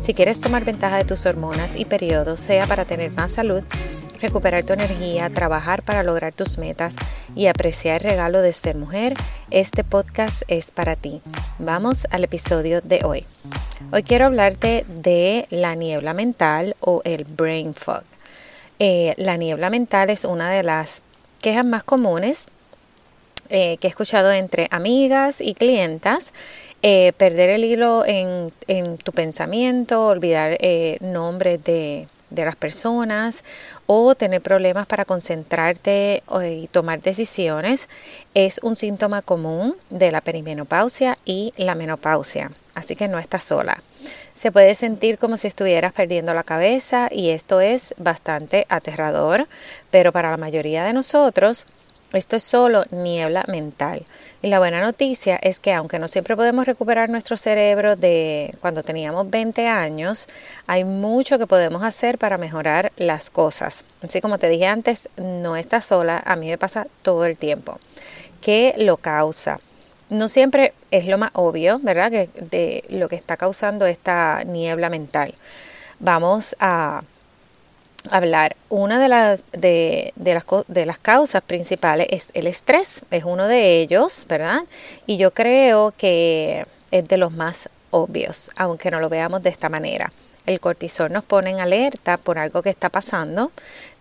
Si quieres tomar ventaja de tus hormonas y periodos, sea para tener más salud, recuperar tu energía, trabajar para lograr tus metas y apreciar el regalo de ser mujer, este podcast es para ti. Vamos al episodio de hoy. Hoy quiero hablarte de la niebla mental o el brain fog. Eh, la niebla mental es una de las quejas más comunes eh, que he escuchado entre amigas y clientas, eh, perder el hilo en, tu pensamiento, olvidar eh, nombres de, de, las personas o tener problemas para concentrarte y tomar decisiones es un síntoma común de la perimenopausia y la menopausia. Así que no estás sola. Se puede sentir como si estuvieras perdiendo la cabeza y esto es bastante aterrador, pero para la mayoría de nosotros esto es solo niebla mental. Y la buena noticia es que aunque no siempre podemos recuperar nuestro cerebro de cuando teníamos 20 años, hay mucho que podemos hacer para mejorar las cosas. Así como te dije antes, no estás sola, a mí me pasa todo el tiempo. ¿Qué lo causa? No siempre es lo más obvio, ¿verdad? Que de lo que está causando esta niebla mental. Vamos a hablar. Una de, las de, las, de las causas principales es el estrés, es uno de ellos, ¿verdad? Y yo creo que es de los más obvios, aunque no lo veamos de esta manera. El cortisol nos pone en alerta por algo que está pasando.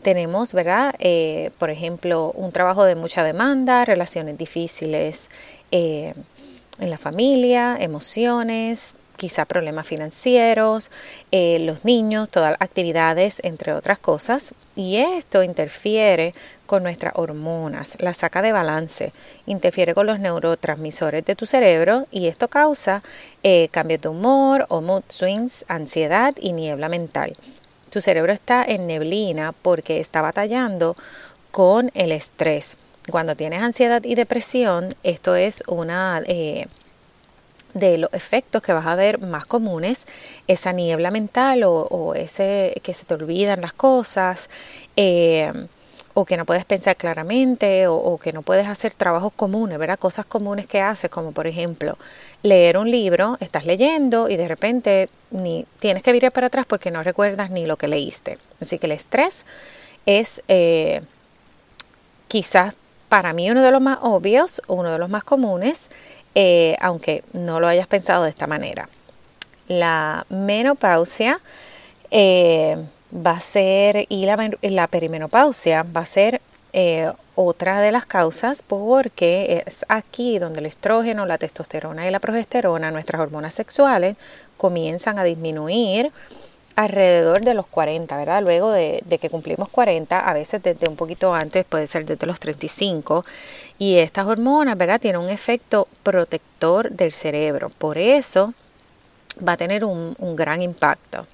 Tenemos, ¿verdad? Eh, por ejemplo, un trabajo de mucha demanda, relaciones difíciles eh, en la familia, emociones, quizá problemas financieros, eh, los niños, todas las actividades, entre otras cosas. Y esto interfiere con nuestras hormonas, la saca de balance, interfiere con los neurotransmisores de tu cerebro y esto causa eh, cambio de humor o mood swings, ansiedad y niebla mental. Tu cerebro está en neblina porque está batallando con el estrés. Cuando tienes ansiedad y depresión, esto es una... Eh, de los efectos que vas a ver más comunes, esa niebla mental o, ese que se te olvidan las cosas, eh, o que no puedes pensar claramente, o, que no puedes hacer trabajos comunes, ¿verdad? Cosas comunes que haces, como por ejemplo leer un libro, estás leyendo y de repente ni tienes que virar para atrás porque no recuerdas ni lo que leíste. Así que el estrés es eh, quizás para mí uno de los más obvios, uno de los más comunes, eh, aunque no lo hayas pensado de esta manera. La menopausia eh, va a ser, y la, perimenopausia va a ser eh, otra de las causas porque es aquí donde el estrógeno, la testosterona y la progesterona, nuestras hormonas sexuales, comienzan a disminuir alrededor de los 40, ¿verdad? Luego de, que cumplimos 40, a veces desde un poquito antes, puede ser desde los 35, y estas hormonas, ¿verdad? Tienen un efecto protector del cerebro, por eso va a tener un, gran impacto.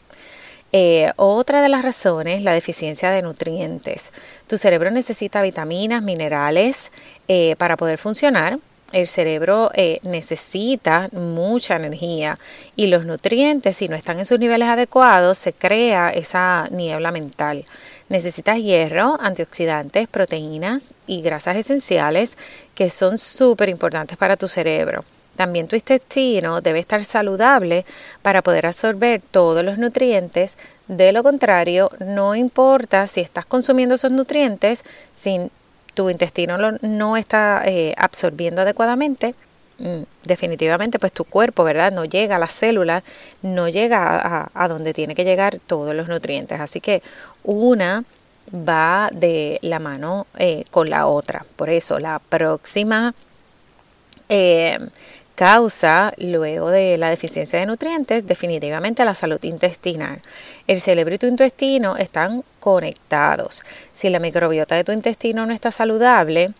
Eh, otra de las razones, la deficiencia de nutrientes. Tu cerebro necesita vitaminas, minerales eh, para poder funcionar el cerebro eh, necesita mucha energía y los nutrientes, si no están en sus niveles adecuados, se crea esa niebla mental. Necesitas hierro, antioxidantes, proteínas y grasas esenciales que son súper importantes para tu cerebro. También tu intestino debe estar saludable para poder absorber todos los nutrientes. De lo contrario, no importa si estás consumiendo esos nutrientes, sin tu intestino no está eh, absorbiendo adecuadamente, mm, definitivamente pues tu cuerpo, ¿verdad? No llega a las células, no llega a, donde tiene que llegar todos los nutrientes. Así que una va de la mano eh, con la otra. Por eso la próxima eh, causa, luego de la deficiencia de nutrientes, definitivamente la salud intestinal. El cerebro y tu intestino están conectados. Si la microbiota de tu intestino no está saludable,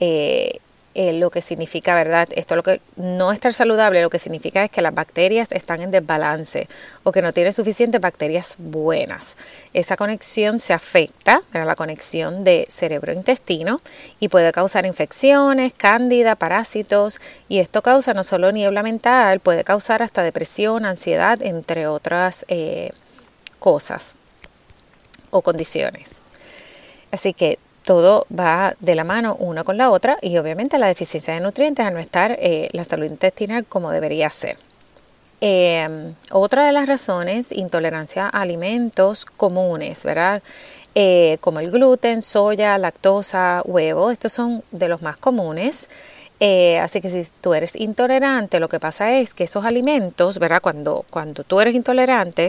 eh, eh, lo que significa, ¿verdad? Esto lo que no estar saludable, lo que significa es que las bacterias están en desbalance o que no tiene suficientes bacterias buenas. Esa conexión se afecta, la conexión de cerebro-intestino y puede causar infecciones, cándida, parásitos y esto causa no solo niebla mental, puede causar hasta depresión, ansiedad, entre otras eh, cosas o condiciones. Así que todo va de la mano una con la otra y obviamente la deficiencia de nutrientes a no estar eh, la salud intestinal como debería ser. Em, otra de las razones, intolerancia a alimentos comunes, ¿verdad? Eh, como el gluten, soya, lactosa, huevo, estos son de los más comunes. Eh, así que si tú eres intolerante, lo que pasa es que esos alimentos, ¿verdad? Cuando, cuando tú eres intolerante,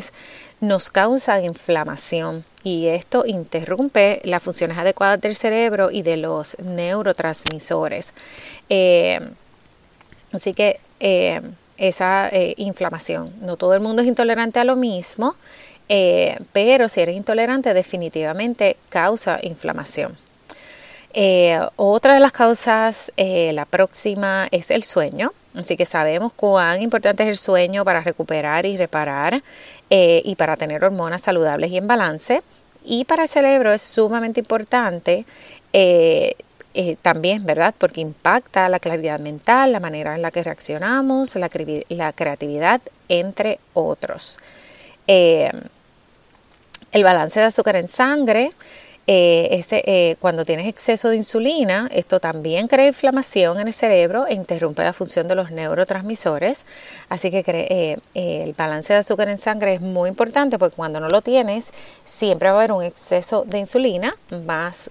nos causan inflamación y esto interrumpe las funciones adecuadas del cerebro y de los neurotransmisores. Eh, así que eh, esa inflamación, no todo el mundo es intolerante a lo mismo, pero si eres intolerante definitivamente causa inflamación. Eh, otra de las causas, eh, la próxima, es el sueño. Así que sabemos cuán importante es el sueño para recuperar y reparar eh, y para tener hormonas saludables y en balance. Y para el cerebro es sumamente importante también, ¿verdad? Porque impacta la claridad mental, la manera en la que reaccionamos, la, creatividad, entre otros. el balance de azúcar en sangre eh, eh, cuando tienes exceso de insulina, esto también crea inflamación en el cerebro e interrumpe la función de los neurotransmisores. Así que eh, el balance de azúcar en sangre es muy importante porque cuando no lo tienes, siempre va a haber un exceso de insulina, más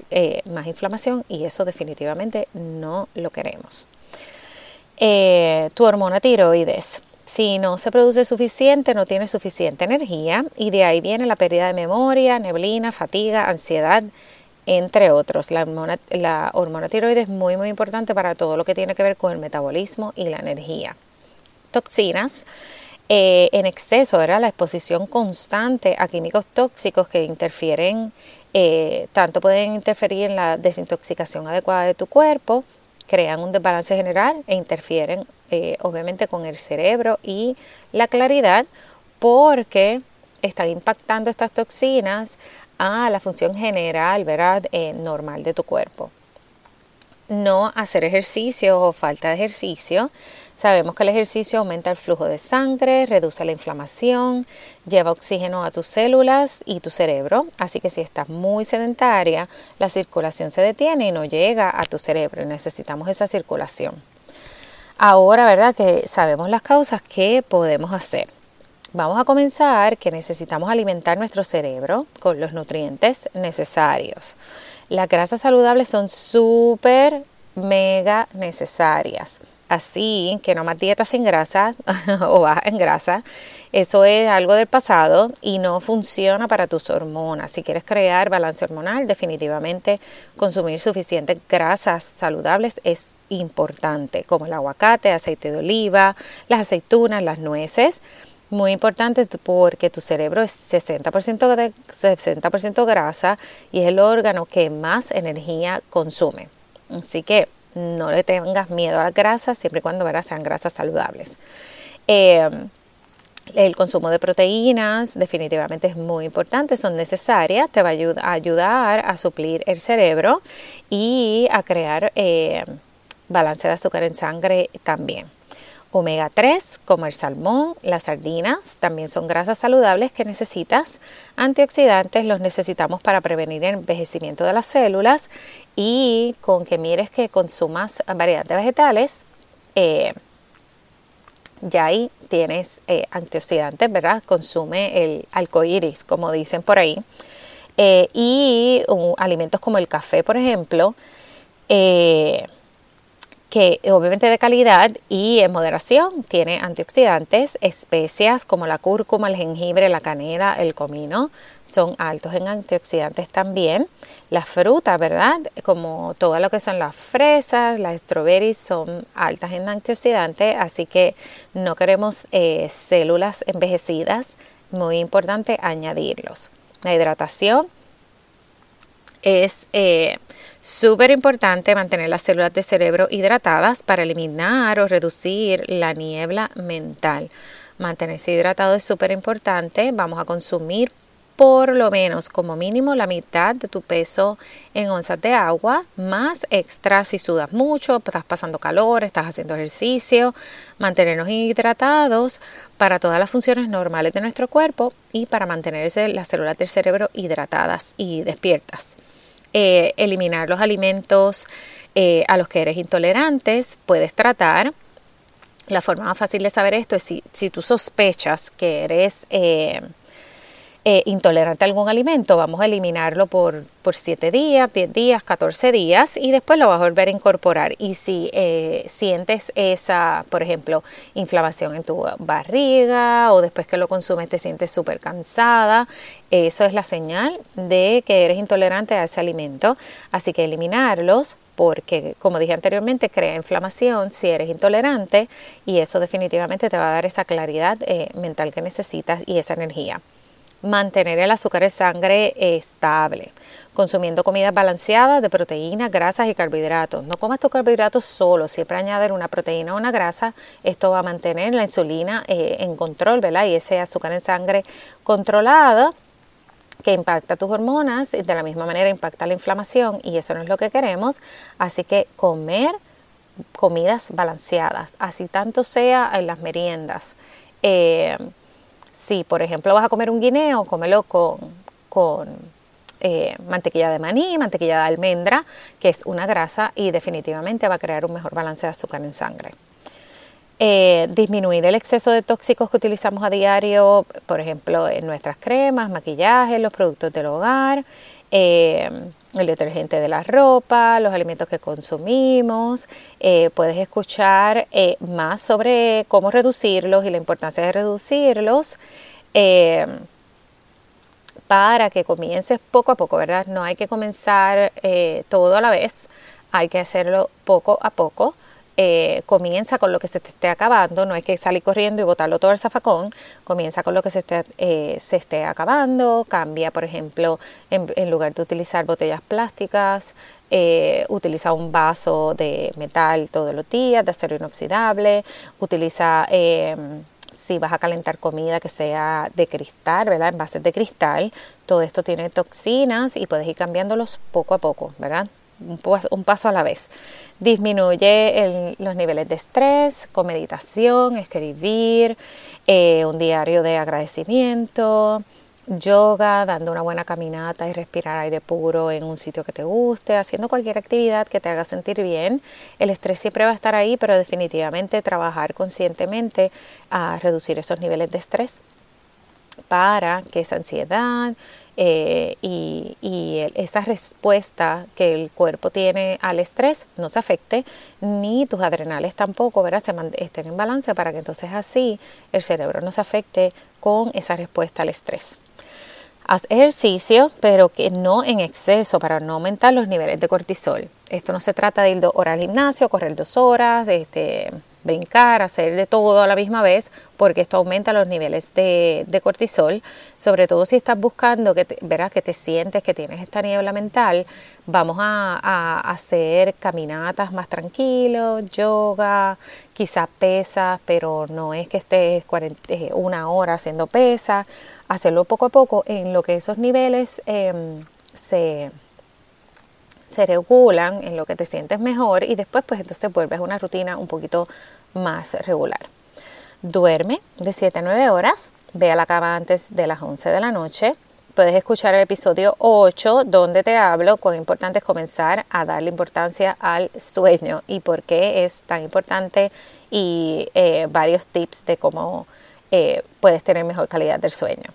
inflamación y eso definitivamente no lo queremos. tu hormona tiroides. Si no se produce suficiente, no tiene suficiente energía y de ahí viene la pérdida de memoria, neblina, fatiga, ansiedad, entre otros. La hormona, la hormona tiroides es muy muy importante para todo lo que tiene que ver con el metabolismo y la energía. Toxinas. Eh, en exceso, era la exposición constante a químicos tóxicos que interfieren, eh, tanto pueden interferir en la desintoxicación adecuada de tu cuerpo, crean un desbalance general e interfieren eh, obviamente con el cerebro y la claridad porque están impactando estas toxinas a la función general, ¿verdad? Eh, normal de tu cuerpo. No hacer ejercicio o falta de ejercicio. Sabemos que el ejercicio aumenta el flujo de sangre, reduce la inflamación, lleva oxígeno a tus células y tu cerebro. Así que si estás muy sedentaria, la circulación se detiene y no llega a tu cerebro y necesitamos esa circulación. Ahora, ¿verdad? Que sabemos las causas, ¿qué podemos hacer? Vamos a comenzar que necesitamos alimentar nuestro cerebro con los nutrientes necesarios. Las grasas saludables son súper, mega necesarias. Así que no más dieta sin grasa o baja en grasa. Eso es algo del pasado y no funciona para tus hormonas. Si quieres crear balance hormonal, definitivamente consumir suficientes grasas saludables es importante, como el aguacate, aceite de oliva, las aceitunas, las nueces. Muy importante porque tu cerebro es 60%, de, 60 grasa y es el órgano que más energía consume. Así que no le tengas miedo a las grasas siempre y cuando sean grasas saludables. Eh, el consumo de proteínas definitivamente es muy importante, son necesarias, te va a ayudar a suplir el cerebro y a crear eh, balance de azúcar en sangre también. Omega 3, como el salmón, las sardinas, también son grasas saludables que necesitas. Antioxidantes los necesitamos para prevenir el envejecimiento de las células y con que mires que consumas variantes vegetales, eh, ya ahí tienes eh, antioxidantes, ¿verdad? Consume el iris, como dicen por ahí. Eh, y alimentos como el café, por ejemplo, que obviamente de calidad y en moderación tiene antioxidantes, especias como la cúrcuma, el jengibre, la canela, el comino, son altos en antioxidantes también. Las frutas, ¿verdad? Como todo lo que son las fresas, las strawberries son altas en antioxidantes, así que no queremos eh, células envejecidas, muy importante añadirlos. La hidratación Es eh, súper importante mantener las células de cerebro hidratadas para eliminar o reducir la niebla mental. Mantenerse hidratado es súper importante. Vamos a consumir por lo menos como mínimo la mitad de tu peso en onzas de agua, más extra si sudas mucho, estás pasando calor, estás haciendo ejercicio, mantenernos hidratados para todas las funciones normales de nuestro cuerpo y para mantenerse las células del cerebro hidratadas y despiertas. Eh, eliminar los alimentos eh, a los que eres intolerantes, puedes tratar. La forma más fácil de saber esto es si, si tú sospechas que eres... Eh, eh, intolerante a algún alimento, vamos a eliminarlo por, por 7 días, 10 días, 14 días y después lo vas a volver a incorporar. Y si eh, sientes esa, por ejemplo, inflamación en tu barriga o después que lo consumes te sientes súper cansada, eso es la señal de que eres intolerante a ese alimento. Así que eliminarlos porque, como dije anteriormente, crea inflamación si eres intolerante y eso definitivamente te va a dar esa claridad eh, mental que necesitas y esa energía mantener el azúcar en sangre estable, consumiendo comidas balanceadas de proteínas, grasas y carbohidratos. No comas tus carbohidratos solo, siempre añadir una proteína o una grasa. Esto va a mantener la insulina eh, en control, ¿verdad? Y ese azúcar en sangre controlada que impacta tus hormonas y de la misma manera impacta la inflamación y eso no es lo que queremos. Así que comer comidas balanceadas, así tanto sea en las meriendas. Eh, si, por ejemplo, vas a comer un guineo, cómelo con, con eh, mantequilla de maní, mantequilla de almendra, que es una grasa y definitivamente va a crear un mejor balance de azúcar en sangre. Eh, disminuir el exceso de tóxicos que utilizamos a diario, por ejemplo, en nuestras cremas, maquillaje, los productos del hogar, eh, el detergente de la ropa, los alimentos que consumimos. Eh, puedes escuchar eh, más sobre cómo reducirlos y la importancia de reducirlos eh, para que comiences poco a poco, ¿verdad? No hay que comenzar todo a la vez, hay que hacerlo poco a poco. Eh, comienza con lo que se te esté acabando, no hay que salir corriendo y botarlo todo al zafacón, comienza con lo que se esté, eh, se esté acabando, cambia, por ejemplo, en, lugar de utilizar botellas plásticas, eh, utiliza un vaso de metal todos los días, de acero inoxidable, utiliza si vas a calentar comida que sea de cristal, ¿verdad? En bases de cristal, todo esto tiene toxinas y puedes ir cambiándolos poco a poco, ¿verdad? Un paso a la vez. Disminuye los niveles de estrés con meditación, escribir, eh, un diario de agradecimiento, yoga, dando una buena caminata y respirar aire puro en un sitio que te guste, haciendo cualquier actividad que te haga sentir bien. El estrés siempre va a estar ahí, pero definitivamente trabajar conscientemente a reducir esos niveles de estrés para que esa ansiedad, eh, y, esa respuesta que el cuerpo tiene al estrés no se afecte, ni tus adrenales tampoco, ¿verdad? Se estén en balance para que entonces así el cerebro no se afecte con esa respuesta al estrés. Haz ejercicio, pero que no en exceso para no aumentar los niveles de cortisol. Esto no se trata de ir dos horas al gimnasio, correr dos horas, este, brincar, hacer de todo a la misma vez, porque esto aumenta los niveles de, cortisol, sobre todo si estás buscando que te, verás que te sientes que tienes esta niebla mental, vamos a, hacer caminatas más tranquilos, yoga, quizás pesas, pero no es que estés eh, una hora haciendo pesas, hacerlo poco a poco en lo que esos niveles em, se se regulan en lo que te sientes mejor y después pues entonces vuelves a una rutina un poquito más regular. Duerme de 7 a 9 horas, ve a la cama antes de las 11 de la noche. Puedes escuchar el episodio 8 donde te hablo cuán importante es comenzar a darle importancia al sueño y por qué es tan importante y eh, varios tips de cómo eh, puedes tener mejor calidad del sueño.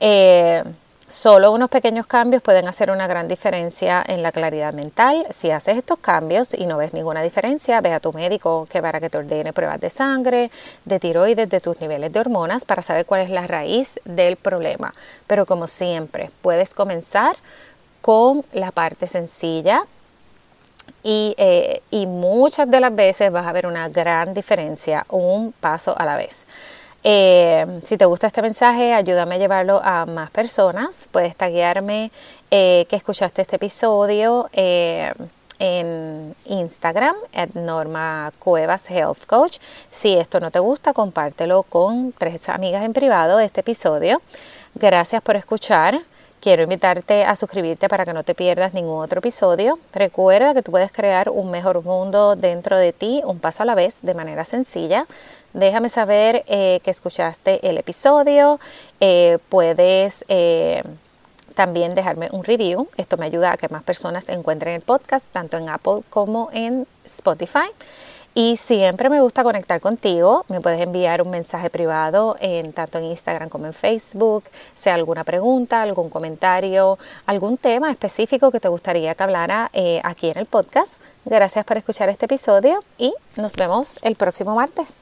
Eh, Solo unos pequeños cambios pueden hacer una gran diferencia en la claridad mental. Si haces estos cambios y no ves ninguna diferencia, ve a tu médico que para que te ordene pruebas de sangre, de tiroides, de tus niveles de hormonas para saber cuál es la raíz del problema. Pero como siempre, puedes comenzar con la parte sencilla y, eh, y muchas de las veces vas a ver una gran diferencia, un paso a la vez. Eh, si te gusta este mensaje, ayúdame a llevarlo a más personas. Puedes taguearme eh, que escuchaste este episodio eh, en Instagram, at Norma Cuevas Health Coach. Si esto no te gusta, compártelo con tres amigas en privado este episodio. Gracias por escuchar. Quiero invitarte a suscribirte para que no te pierdas ningún otro episodio. Recuerda que tú puedes crear un mejor mundo dentro de ti, un paso a la vez, de manera sencilla. Déjame saber eh, que escuchaste el episodio. Eh, puedes eh, también dejarme un review. Esto me ayuda a que más personas encuentren el podcast, tanto en Apple como en Spotify. Y siempre me gusta conectar contigo. Me puedes enviar un mensaje privado en tanto en Instagram como en Facebook, sea alguna pregunta, algún comentario, algún tema específico que te gustaría que hablara aquí en el podcast. Gracias por escuchar este episodio y nos vemos el próximo martes.